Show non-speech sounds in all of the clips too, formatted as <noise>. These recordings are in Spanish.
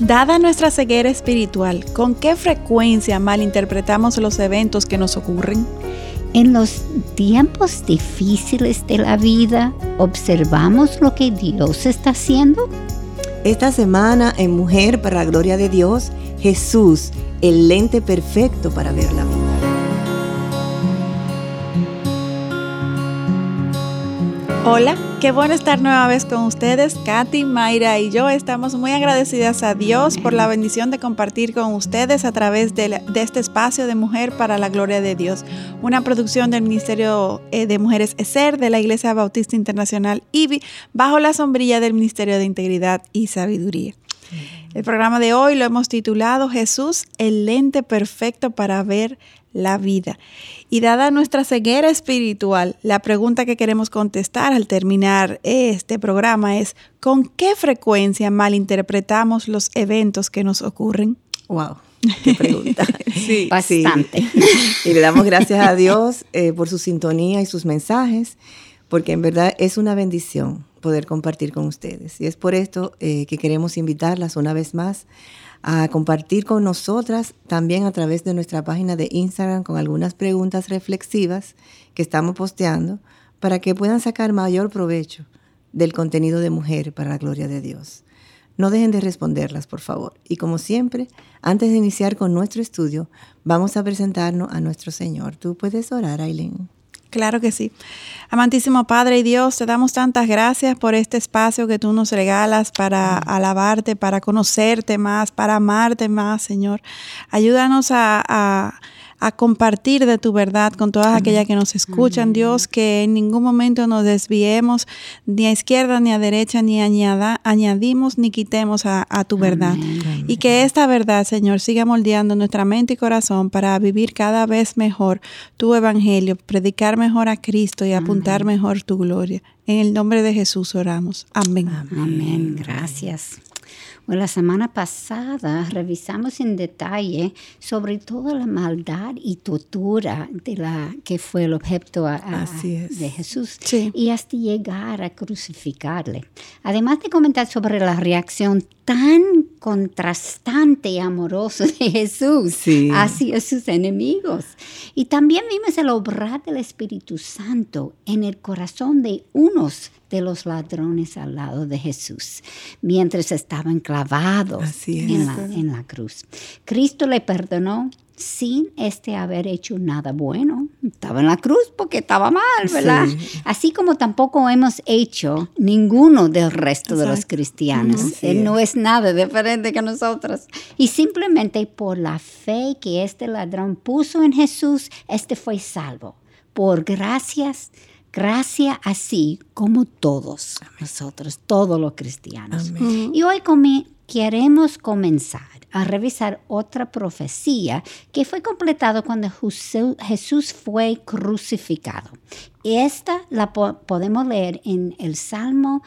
Dada nuestra ceguera espiritual, ¿con qué frecuencia malinterpretamos los eventos que nos ocurren? En los tiempos difíciles de la vida, ¿observamos lo que Dios está haciendo? Esta semana en Mujer para la Gloria de Dios, Jesús, el lente perfecto para ver la vida. Hola, qué bueno estar nueva vez con ustedes. Katy, Mayra y yo estamos muy agradecidas a Dios por la bendición de compartir con ustedes a través de, este espacio de Mujer para la Gloria de Dios, una producción del Ministerio eh, de Mujeres ESER de la Iglesia Bautista Internacional IBI, bajo la sombrilla del Ministerio de Integridad y Sabiduría. El programa de hoy lo hemos titulado Jesús, el lente perfecto para ver la vida. Y dada nuestra ceguera espiritual, la pregunta que queremos contestar al terminar este programa es, ¿con qué frecuencia malinterpretamos los eventos que nos ocurren? Wow. Qué pregunta. <laughs> <laughs> sí, bastante. Y le damos gracias a Dios eh, por su sintonía y sus mensajes, porque en verdad es una bendición poder compartir con ustedes. Y es por esto eh, que queremos invitarlas una vez más a compartir con nosotras también a través de nuestra página de Instagram con algunas preguntas reflexivas que estamos posteando para que puedan sacar mayor provecho del contenido de mujer para la gloria de Dios. No dejen de responderlas, por favor. Y como siempre, antes de iniciar con nuestro estudio, vamos a presentarnos a nuestro Señor. Tú puedes orar, Aileen. Claro que sí. Amantísimo Padre y Dios, te damos tantas gracias por este espacio que tú nos regalas para alabarte, para conocerte más, para amarte más, Señor. Ayúdanos a, a compartir de tu verdad con todas aquellas que nos escuchan, Dios, que en ningún momento nos desviemos ni a izquierda ni a derecha, ni añada, añadimos ni quitemos a, tu verdad. Y que esta verdad, Señor, siga moldeando nuestra mente y corazón para vivir cada vez mejor tu evangelio, predicar mejor a Cristo y apuntar mejor tu gloria. En el nombre de Jesús oramos. Amén. Amén. Gracias. Bueno, la semana pasada revisamos en detalle sobre toda la maldad y tortura de la que fue el objeto de Jesús y hasta llegar a crucificarle. Además de comentar sobre la reacción tan contrastante y amorosa de Jesús hacia sus enemigos. Y también vimos el obrar del Espíritu Santo en el corazón de unos de los ladrones al lado de Jesús, mientras estaban clavados en la, en la cruz. Cristo le perdonó sin este haber hecho nada bueno. Estaba en la cruz porque estaba mal, ¿verdad? Así como tampoco hemos hecho ninguno del resto de los cristianos. Él no es nada diferente que nosotros. Y simplemente por la fe que este ladrón puso en Jesús, este fue salvo. Por gracias, gracia así como todos nosotros, todos los cristianos. Y hoy queremos comenzar a revisar otra profecía que fue completado cuando Jesús fue crucificado. Esta la podemos leer en el Salmo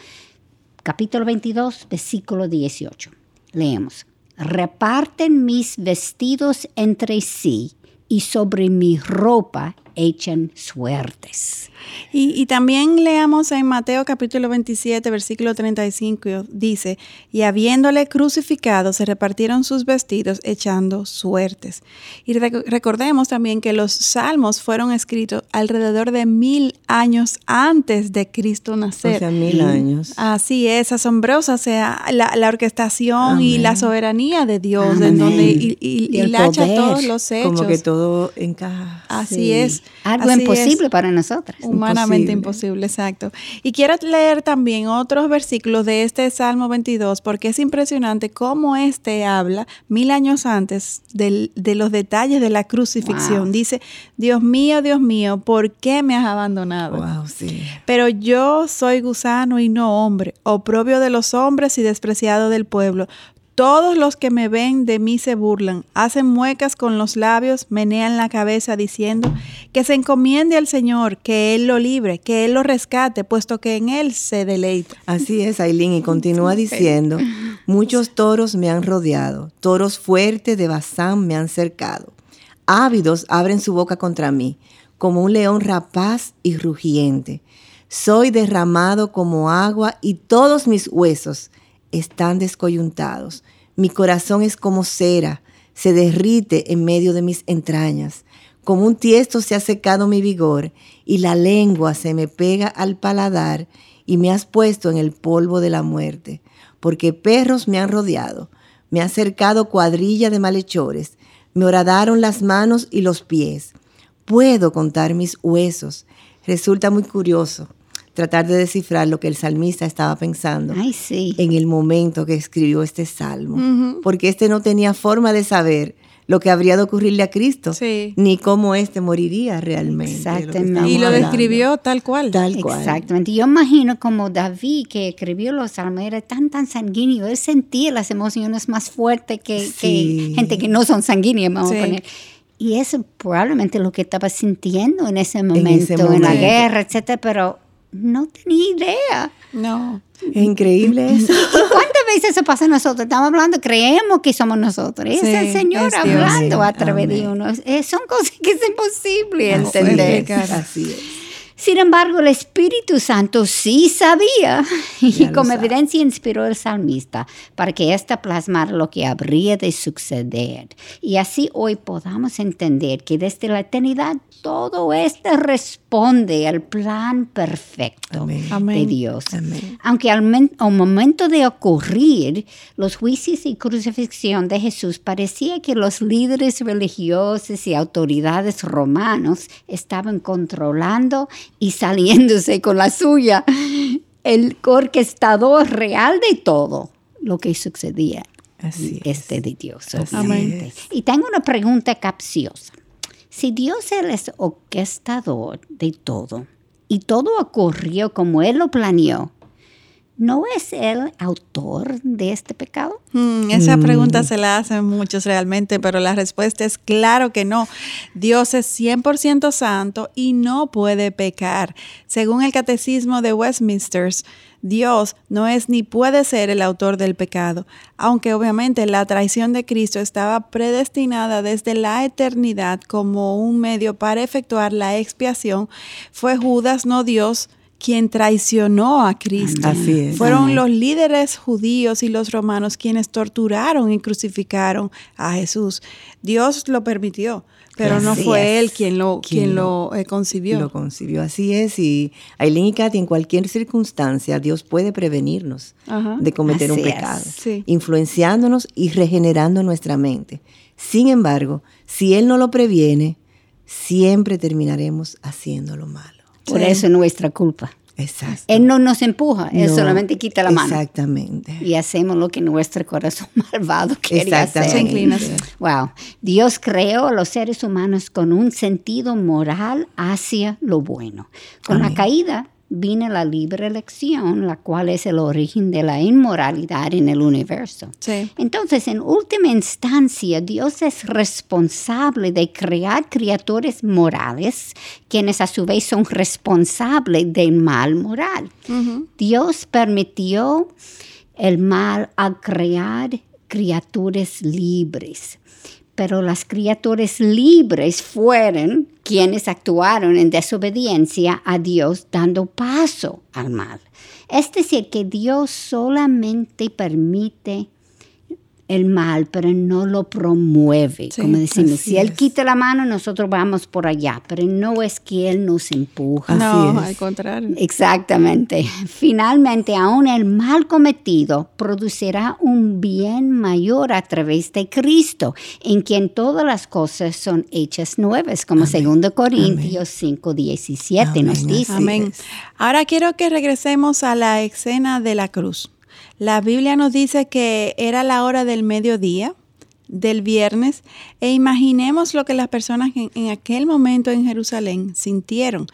capítulo 22, versículo 18. Leemos, reparten mis vestidos entre sí y sobre mi ropa echan suertes. Y, también leamos en Mateo capítulo 27, versículo 35, dice, y habiéndole crucificado, se repartieron sus vestidos echando suertes. Y recordemos también que los salmos fueron escritos alrededor de mil años antes de Cristo nacer. O sea, mil años. Así es, asombrosa sea la, orquestación y la soberanía de Dios, en donde y, y, todos los hechos. Como que todo encaja. Así es. Algo imposible para nosotras. Humanamente imposible. exacto. Y quiero leer también otros versículos de este Salmo 22, porque es impresionante cómo este habla mil años antes de los detalles de la crucifixión. Dice, Dios mío, Dios mío, ¿por qué me has abandonado? Wow, sí. Pero yo soy gusano y no hombre, oprobio de los hombres y despreciado del pueblo. Todos los que me ven de mí se burlan, hacen muecas con los labios, menean la cabeza diciendo que se encomiende al Señor, que Él lo libre, que Él lo rescate, puesto que en Él se deleita. Así es, Aileen, y continúa diciendo, muchos toros me han rodeado, toros fuertes de Bazán me han cercado. Ávidos abren su boca contra mí, como un león rapaz y rugiente. Soy derramado como agua y todos mis huesos están descoyuntados. Mi corazón es como cera, se derrite en medio de mis entrañas. Como un tiesto se ha secado mi vigor y la lengua se me pega al paladar y me has puesto en el polvo de la muerte, porque perros me han rodeado, me ha cercado cuadrilla de malhechores, me horadaron las manos y los pies. Puedo contar mis huesos. Resulta muy curioso tratar de descifrar lo que el salmista estaba pensando en el momento que escribió este salmo, porque este no tenía forma de saber lo que habría de ocurrirle a Cristo, ni cómo éste moriría realmente. Exactamente. y lo describió tal cual. Tal cual. Exactamente. Yo imagino como David, que escribió los salmos, era tan, tan sanguíneo, él sentía las emociones más fuertes que, gente que no son sanguíneas, vamos a poner. Y eso probablemente lo que estaba sintiendo en ese momento, en, en la guerra, etcétera, pero no tenía idea. No. Es increíble eso. ¿Cuántas veces eso pasa a nosotros? Estamos hablando, creemos que somos nosotros. Es el Señor hablando a través de uno. son cosas que es imposible entender. Así es. Sin embargo, el Espíritu Santo sí sabía. <laughs> Y como evidencia inspiró al salmista para que ésta plasmara lo que habría de suceder. Y así hoy podamos entender que desde la eternidad todo esto responde al plan perfecto de Dios. Aunque al, al, momento de ocurrir los juicios y crucifixión de Jesús parecía que los líderes religiosos y autoridades romanos estaban controlando y saliéndose con la suya, el orquestador real de todo lo que sucedía. Así este de Dios. Y tengo una pregunta capciosa. Si Dios es el orquestador de todo y todo ocurrió como Él lo planeó, ¿no es Él autor de este pecado? Mm, esa mm. pregunta se la hacen muchos realmente, pero la respuesta es claro que no. Dios es 100% santo y no puede pecar. Según el Catecismo de Westminster, Dios no es ni puede ser el autor del pecado, aunque obviamente la traición de Cristo estaba predestinada desde la eternidad como un medio para efectuar la expiación, fue Judas, no Dios, quien traicionó a Cristo. Fueron los líderes judíos y los romanos quienes torturaron y crucificaron a Jesús. Dios lo permitió, pero no fue él quien lo, quien, lo, eh, concibió. Lo concibió, así es. Y Aileen y Katy, en cualquier circunstancia, Dios puede prevenirnos de cometer un pecado, influenciándonos y regenerando nuestra mente. Sin embargo, si Él no lo previene, siempre terminaremos haciendo lo malo. Por eso es nuestra culpa. Exacto. Él no nos empuja, Él solamente quita la mano. Exactamente. Y hacemos lo que nuestro corazón <laughs> malvado quería hacer. Wow. Dios creó a los seres humanos con un sentido moral hacia lo bueno. Con la caída, vino la libre elección, la cual es el origen de la inmoralidad en el universo. Entonces, en última instancia, Dios es responsable de crear criaturas morales, quienes a su vez son responsables del mal moral. Dios permitió el mal al crear criaturas libres pero las criaturas libres fueron quienes actuaron en desobediencia a Dios dando paso al mal. Es decir, que Dios solamente permite el mal, pero no lo promueve. como decimos, si Él quita la mano, nosotros vamos por allá, pero no es que Él nos empuja. No, al contrario. Exactamente. Finalmente, aún el mal cometido producirá un bien mayor a través de Cristo, en quien todas las cosas son hechas nuevas, como segundo 2 Corintios 5, 17 nos dice. Amén. Ahora quiero que regresemos a la escena de la cruz. La Biblia nos dice que era la hora del mediodía del viernes e imaginemos lo que las personas en, aquel momento en Jerusalén sintieron.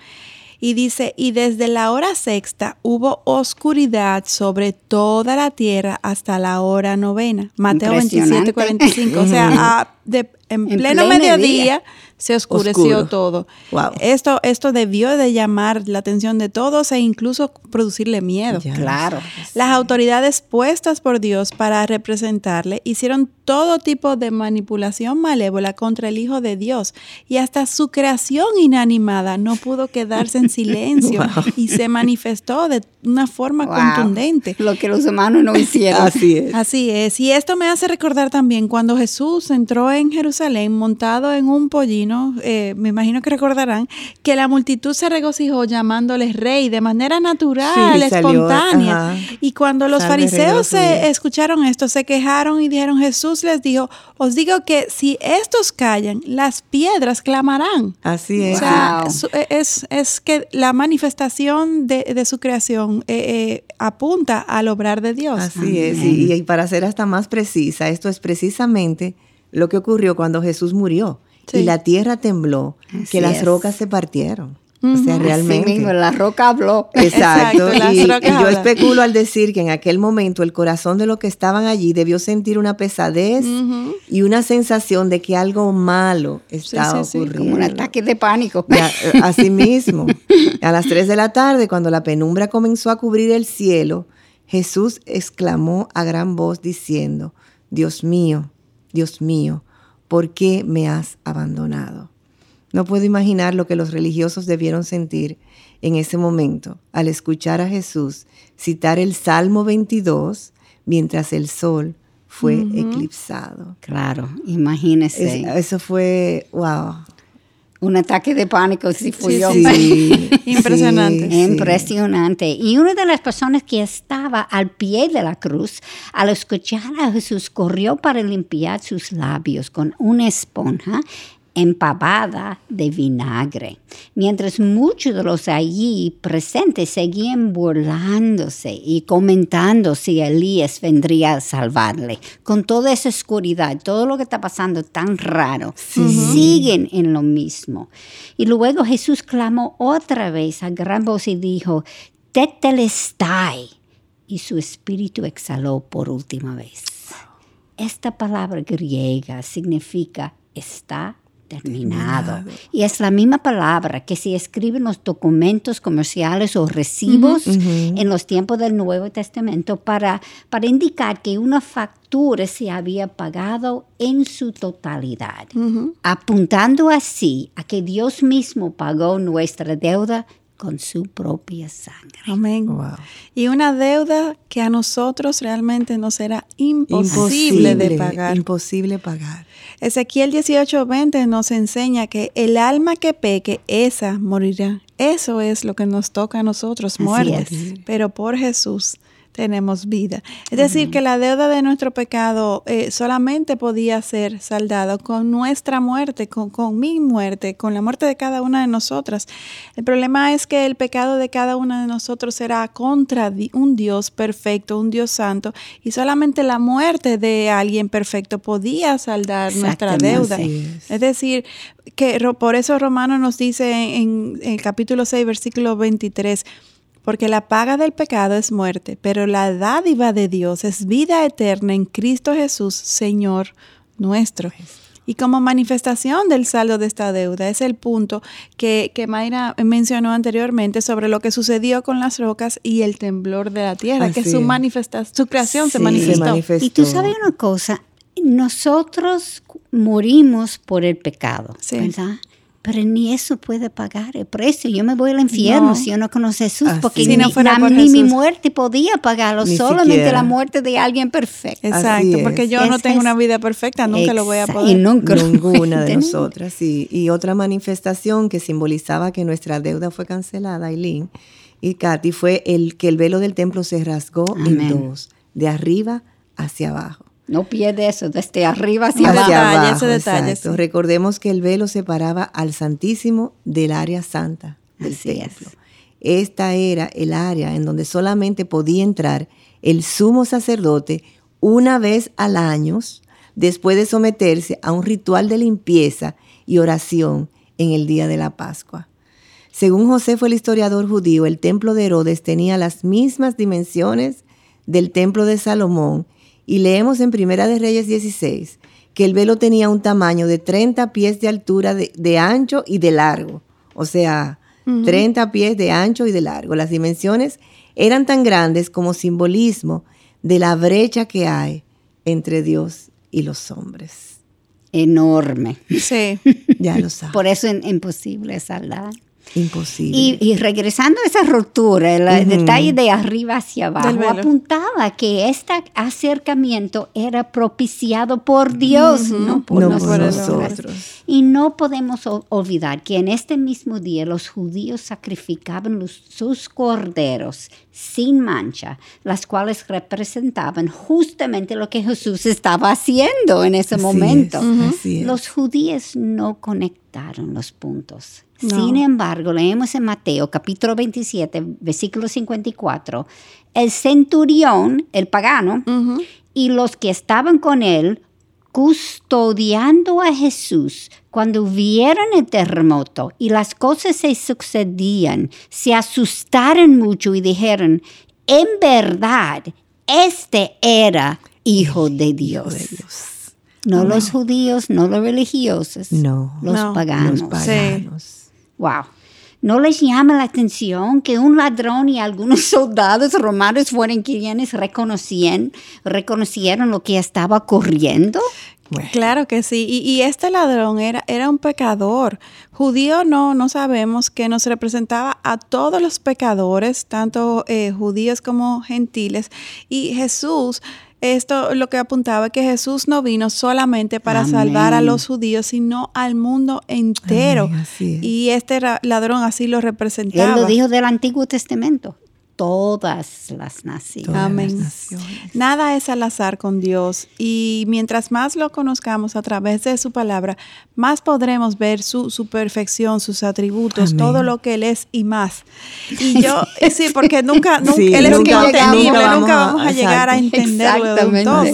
Y dice, y desde la hora sexta hubo oscuridad sobre toda la tierra hasta la hora novena. Mateo 27, 45. O sea, <laughs> en, pleno, mediodía se oscureció todo. Esto, esto debió de llamar la atención de todos e incluso producirle miedo. Claro. Las autoridades puestas por Dios para representarle hicieron todo tipo de manipulación malévola contra el Hijo de Dios y hasta su creación inanimada no pudo quedarse en <laughs> silencio y se manifestó de una forma contundente. Lo que los humanos no hicieron. <laughs> Así es. Así es. Y esto me hace recordar también cuando Jesús entró en Jerusalén montado en un pollino, eh, me imagino que recordarán, que la multitud se regocijó llamándole rey de manera natural, espontánea. y cuando los fariseos se escucharon esto, se quejaron y dijeron, Jesús, les dijo, os digo que si estos callan, las piedras clamarán. Así es. E, es, que la manifestación de, su creación eh, eh, apunta al obrar de Dios. Así es. Y, para ser hasta más precisa, esto es precisamente lo que ocurrió cuando Jesús murió. Y la tierra tembló, que las rocas se partieron. O sea, realmente. la roca habló. <laughs> Exacto. y, yo especulo al decir que en aquel momento el corazón de los que estaban allí debió sentir una pesadez y una sensación de que algo malo estaba ocurriendo. Como un ataque de pánico. Eh, así <laughs> mismo. A las 3 de la tarde, cuando la penumbra comenzó a cubrir el cielo, Jesús exclamó a gran voz diciendo, Dios mío, Dios mío, ¿por qué me has abandonado? No puedo imaginar lo que los religiosos debieron sentir en ese momento al escuchar a Jesús citar el Salmo 22 mientras el sol fue eclipsado. Claro, imagínese. eso fue, wow. Un ataque de pánico, sí fui yo. <laughs> Impresionante. Impresionante. Y una de las personas que estaba al pie de la cruz, al escuchar a Jesús, corrió para limpiar sus labios con una esponja empapada de vinagre, mientras muchos de los allí presentes seguían burlándose y comentando si Elías vendría a salvarle. Con toda esa oscuridad, todo lo que está pasando tan raro, siguen en lo mismo. Y luego Jesús clamó otra vez a gran voz y dijo, Tetelestai. Y su espíritu exhaló por última vez. Esta palabra griega significa está terminado. Y es la misma palabra que se escribe en los documentos comerciales o recibos en los tiempos del Nuevo Testamento para, para indicar que una factura se había pagado en su totalidad, apuntando así a que Dios mismo pagó nuestra deuda con su propia sangre. Amén. Y una deuda que a nosotros realmente nos era imposible, de pagar. Imposible pagar. Ezequiel 18:20 nos enseña que el alma que peque, esa morirá. Eso es lo que nos toca a nosotros, muerte. Pero por Jesús tenemos vida. Es decir, que la deuda de nuestro pecado eh, solamente podía ser saldada con nuestra muerte, con, con, mi muerte, con la muerte de cada una de nosotras. El problema es que el pecado de cada una de nosotros era contra un Dios perfecto, un Dios santo, y solamente la muerte de alguien perfecto podía saldar nuestra deuda. Es. es decir, que por eso Romano nos dice en, en el capítulo 6, versículo 23, porque la paga del pecado es muerte, pero la dádiva de Dios es vida eterna en Cristo Jesús, Señor nuestro. Y como manifestación del saldo de esta deuda es el punto que, que Mayra mencionó anteriormente sobre lo que sucedió con las rocas y el temblor de la tierra, que su, manifestación, su creación se, manifestó. Y tú sabes una cosa, nosotros morimos por el pecado, ¿verdad? Pero ni eso puede pagar el precio. Yo me voy al infierno si yo no conozco a Jesús, porque ni, mi muerte podía pagarlo, solamente la muerte de alguien perfecto. Exacto, porque yo no tengo una vida perfecta, nunca lo voy a poder. Y nunca. Ninguna de nosotras, sí. Y otra manifestación que simbolizaba que nuestra deuda fue cancelada, Aileen y Katy, fue el que el velo del templo se rasgó en dos, de arriba hacia abajo. No pierde eso, desde arriba hacia, abajo. Ese Recordemos que el velo separaba al Santísimo del área santa del templo. Esta era el área en donde solamente podía entrar el sumo sacerdote una vez al año, después de someterse a un ritual de limpieza y oración en el día de la Pascua. Según José fue el historiador judío, el templo de Herodes tenía las mismas dimensiones del templo de Salomón y leemos en Primera de Reyes 16 que el velo tenía un tamaño de 30 pies de altura de, ancho y de largo. O sea, 30 pies de ancho y de largo. Las dimensiones eran tan grandes como simbolismo de la brecha que hay entre Dios y los hombres. Enorme. Sí. ya lo sabes. Por eso es imposible saldar. Imposible. Y, regresando a esa ruptura, el detalle de arriba hacia abajo apuntaba que este acercamiento era propiciado por Dios, no por nosotros. Y no podemos olvidar que en este mismo día los judíos sacrificaban sus corderos sin mancha, las cuales representaban justamente lo que Jesús estaba haciendo en ese momento. Los judíos no conectaron los puntos. Sin embargo, leemos en Mateo capítulo 27, versículo 54, el centurión, el pagano, y los que estaban con él, custodiando a Jesús, cuando vieron el terremoto y las cosas se sucedían, se asustaron mucho y dijeron, en verdad, este era hijo de Dios. No los judíos, no los religiosos, no, los paganos. Los paganos. Wow. ¿No les llama la atención que un ladrón y algunos <laughs> soldados romanos fueron quienes reconocían, reconocieron lo que estaba ocurriendo? Claro que sí. Y, este ladrón era, era un pecador. Judío no, no sabemos que nos representaba a todos los pecadores, tanto eh, judíos como gentiles. Y Jesús esto lo que apuntaba que Jesús no vino solamente para salvar a los judíos, sino al mundo entero. y este ladrón así lo representaba. Él lo dijo del Antiguo Testamento todas las naciones. Amén. Nada es al azar con Dios y mientras más lo conozcamos a través de su palabra, más podremos ver su, su perfección, sus atributos, todo lo que Él es y más. Y <laughs> yo, sí, porque nunca, Él es nunca, nunca vamos a, llegar a entenderlo de todo.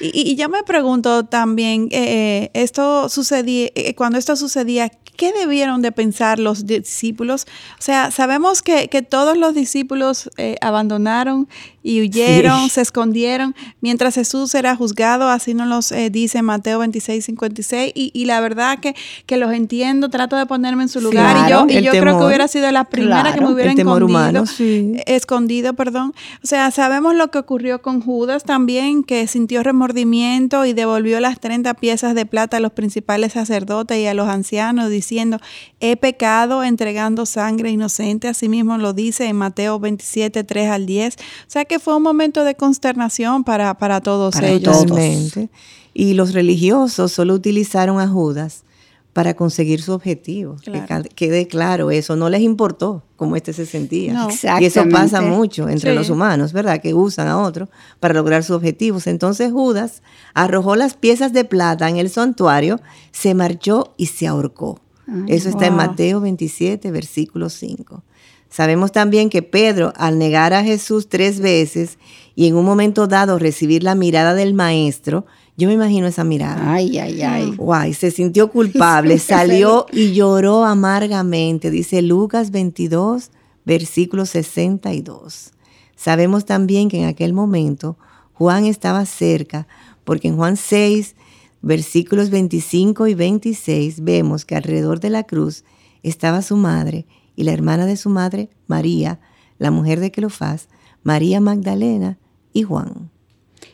Y, yo me pregunto también, eh, eh, esto sucedía, eh, cuando esto sucedía, ¿qué debieron de pensar los discípulos? O sea, sabemos que, que todos los discípulos eh, abandonaron y huyeron, se escondieron, mientras Jesús era juzgado, así nos los eh, dice Mateo 26, 56, y, y la verdad que, que, los entiendo, trato de ponerme en su lugar, y yo, y yo creo que hubiera sido la primera que me hubiera escondido, escondido, perdón. O sea, sabemos lo que ocurrió con Judas también, que sintió remordimiento y devolvió las 30 piezas de plata a los principales sacerdotes y a los ancianos, diciendo, he pecado entregando sangre inocente, así mismo lo dice en Mateo 27, 3 al 10. O sea, que fue un momento de consternación para, para todos ellos. Totalmente. Y los religiosos solo utilizaron a Judas para conseguir su objetivo. Que quede claro eso, no les importó cómo este se sentía. y eso pasa mucho entre los humanos, ¿verdad? Que usan a otro para lograr sus objetivos. Entonces Judas arrojó las piezas de plata en el santuario, se marchó y se ahorcó. eso está en Mateo 27, versículo 5. Sabemos también que Pedro, al negar a Jesús tres veces y en un momento dado recibir la mirada del maestro, yo me imagino esa mirada. Ay, ay, ay. Guay, se sintió <laughs> culpable, salió y lloró amargamente, dice Lucas 22, versículo 62. Sabemos también que en aquel momento Juan estaba cerca, porque en Juan 6, versículos 25 y 26 vemos que alrededor de la cruz estaba su madre y la hermana de su madre, María, la mujer de Cleofás, María Magdalena y Juan.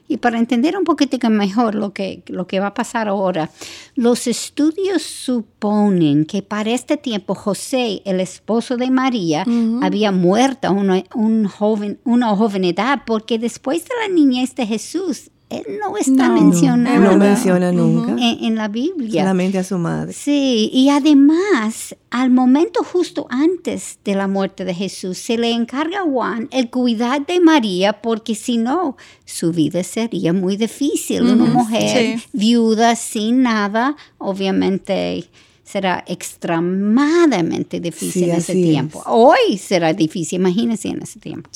Y para entender un poquito mejor lo que, lo que va a pasar ahora, los estudios suponen que para este tiempo José, el esposo de María, había muerto a una, un joven, una joven edad, porque después de la niñez de Jesús, él no está mencionado. No menciona nunca. En, la Biblia. Solamente a su madre. Sí, y además, al momento justo antes de la muerte de Jesús, se le encarga a Juan el cuidar de María, porque si no, su vida sería muy difícil. Una mujer viuda, sin nada, obviamente será extremadamente difícil en ese tiempo. Hoy será difícil, imagínense en ese tiempo.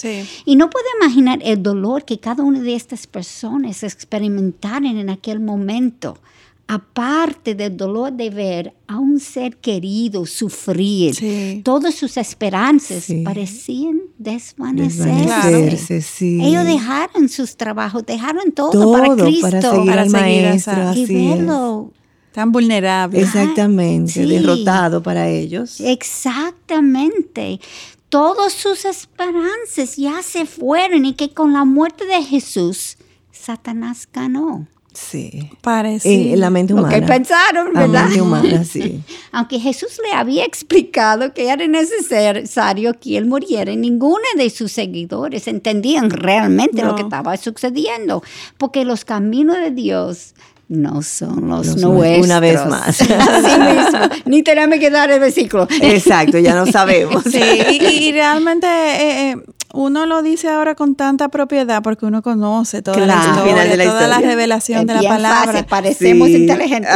Y no puedo imaginar el dolor que cada una de estas personas experimentaron en aquel momento aparte del dolor de ver a un ser querido sufrir, todas sus esperanzas parecían desvanecerse. Ellos dejaron sus trabajos, dejaron todo, para Cristo, para seguir al maestro, y verlo tan vulnerable. Exactamente, derrotado para ellos. Exactamente. Todas sus esperanzas ya se fueron y que con la muerte de Jesús, Satanás ganó. Sí. Parece. En la mente humana. Lo que pensaron, ¿verdad? La mente humana, sí. <laughs> Aunque Jesús le había explicado que era necesario que él muriera, ninguno de sus seguidores entendían realmente lo que estaba sucediendo, porque los caminos de Dios no son los, nuestros. Una vez más. Así mismo. Ni tenemos que dar el versículo. Exacto, ya no sabemos. Sí, y, realmente eh, eh, uno lo dice ahora con tanta propiedad porque uno conoce toda la historia, toda la revelación de la palabra. parecemos inteligentes.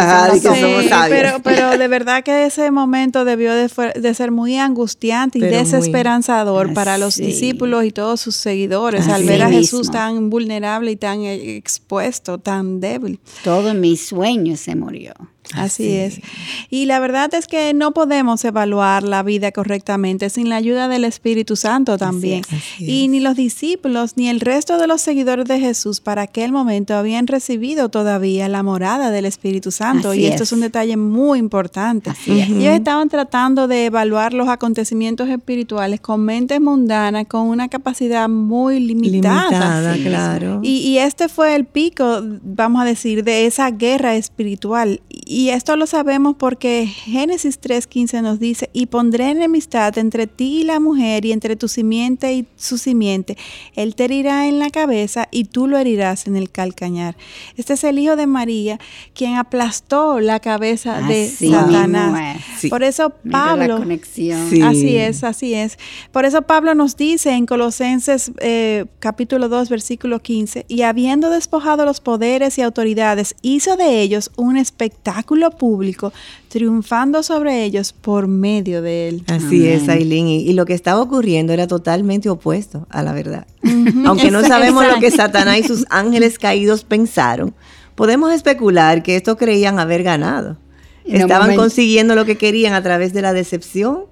pero, pero de <laughs> verdad que ese momento debió de, ser muy angustiante y desesperanzador para los discípulos y todos sus seguidores al ver a Jesús tan vulnerable y tan expuesto, tan débil. Todo mi sueño se murió. Así, es. Y la verdad es que no podemos evaluar la vida correctamente sin la ayuda del Espíritu Santo también. y ni los discípulos ni el resto de los seguidores de Jesús para aquel momento habían recibido todavía la morada del Espíritu Santo. y esto es. un detalle muy importante. Ellos estaban tratando de evaluar los acontecimientos espirituales con mentes mundanas, con una capacidad muy limitada. limitada claro. Y, y este fue el pico, vamos a decir, de esa guerra espiritual y esto lo sabemos porque Génesis 3.15 nos dice, y pondré enemistad entre ti y la mujer y entre tu simiente y su simiente. Él te herirá en la cabeza y tú lo herirás en el calcañar. Este es el hijo de María, quien aplastó la cabeza de Satanás. Por eso Pablo... Así es, así es. Por eso Pablo nos dice en Colosenses eh, capítulo 2, versículo 15, y habiendo despojado los poderes y autoridades, hizo de ellos un espectáculo público, triunfando sobre ellos por medio de él. Así es, Aileen. Y, lo que estaba ocurriendo era totalmente opuesto a la verdad. Aunque no sabemos lo que Satanás y sus <laughs> ángeles caídos pensaron, podemos especular que esto creían haber ganado. Estaban consiguiendo lo que querían a través de la decepción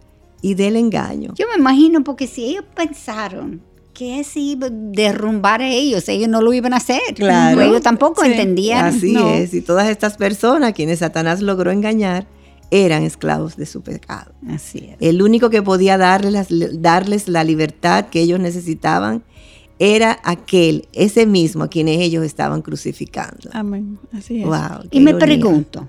y del engaño. Yo me imagino, porque si ellos pensaron que si derrumbar a ellos, ellos no lo iban a hacer. Claro. Ellos tampoco entendían. Así es, y todas estas personas quienes Satanás logró engañar eran esclavos de su pecado. Así es. El único que podía darles, darles la libertad que ellos necesitaban era aquel, ese mismo a quienes ellos estaban crucificando. Amén. Así es. y me pregunto,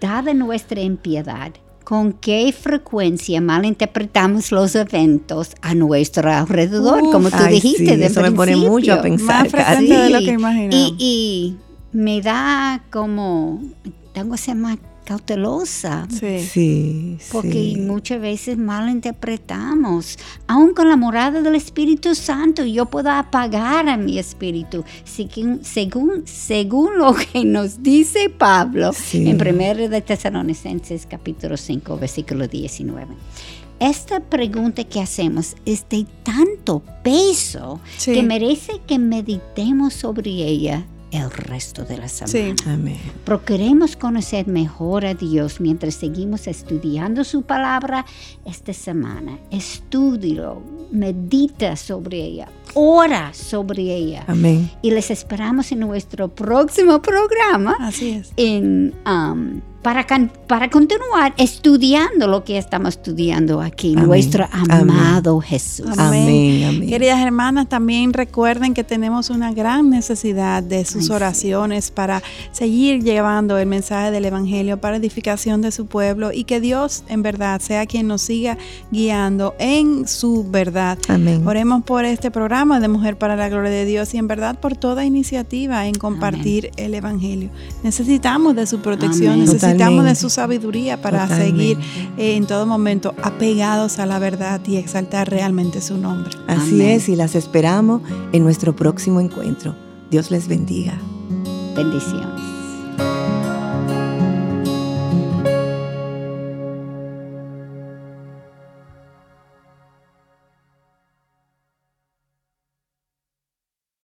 dada nuestra impiedad, con qué frecuencia malinterpretamos los eventos a nuestro alrededor, como tú dijiste sí, eso me pone mucho a pensar. Más frecuente de lo que imaginamos. Y, y, me da como, tengo que ser más cautelosa. Sí. sí porque muchas veces malinterpretamos. Aún con la morada del Espíritu Santo, yo puedo apagar a mi espíritu. Según, según, según lo que nos dice Pablo en 1 de Tesalonicenses capítulo 5, versículo 19 esta pregunta que hacemos es de tanto peso que merece que meditemos sobre ella el resto de la semana. Sí. Amén. Procuremos conocer mejor a Dios mientras seguimos estudiando su palabra esta semana. Estúdilo, medita sobre ella, ora sobre ella. Amén. Y les esperamos en nuestro próximo programa. Así es. En um, para, para continuar estudiando lo que estamos estudiando aquí, nuestro amado Jesús. Amén. Queridas hermanas, también recuerden que tenemos una gran necesidad de sus oraciones para seguir llevando el mensaje del Evangelio para edificación de su pueblo y que Dios en verdad sea quien nos siga guiando en su verdad. Amén. Oremos por este programa de Mujer para la Gloria de Dios y en verdad por toda iniciativa en compartir el Evangelio. Necesitamos de su protección, necesitamos necesitamos de su sabiduría para seguir eh, en todo momento apegados a la verdad y exaltar realmente su nombre. Así es, y las esperamos en nuestro próximo encuentro. Dios les bendiga. Bendiciones.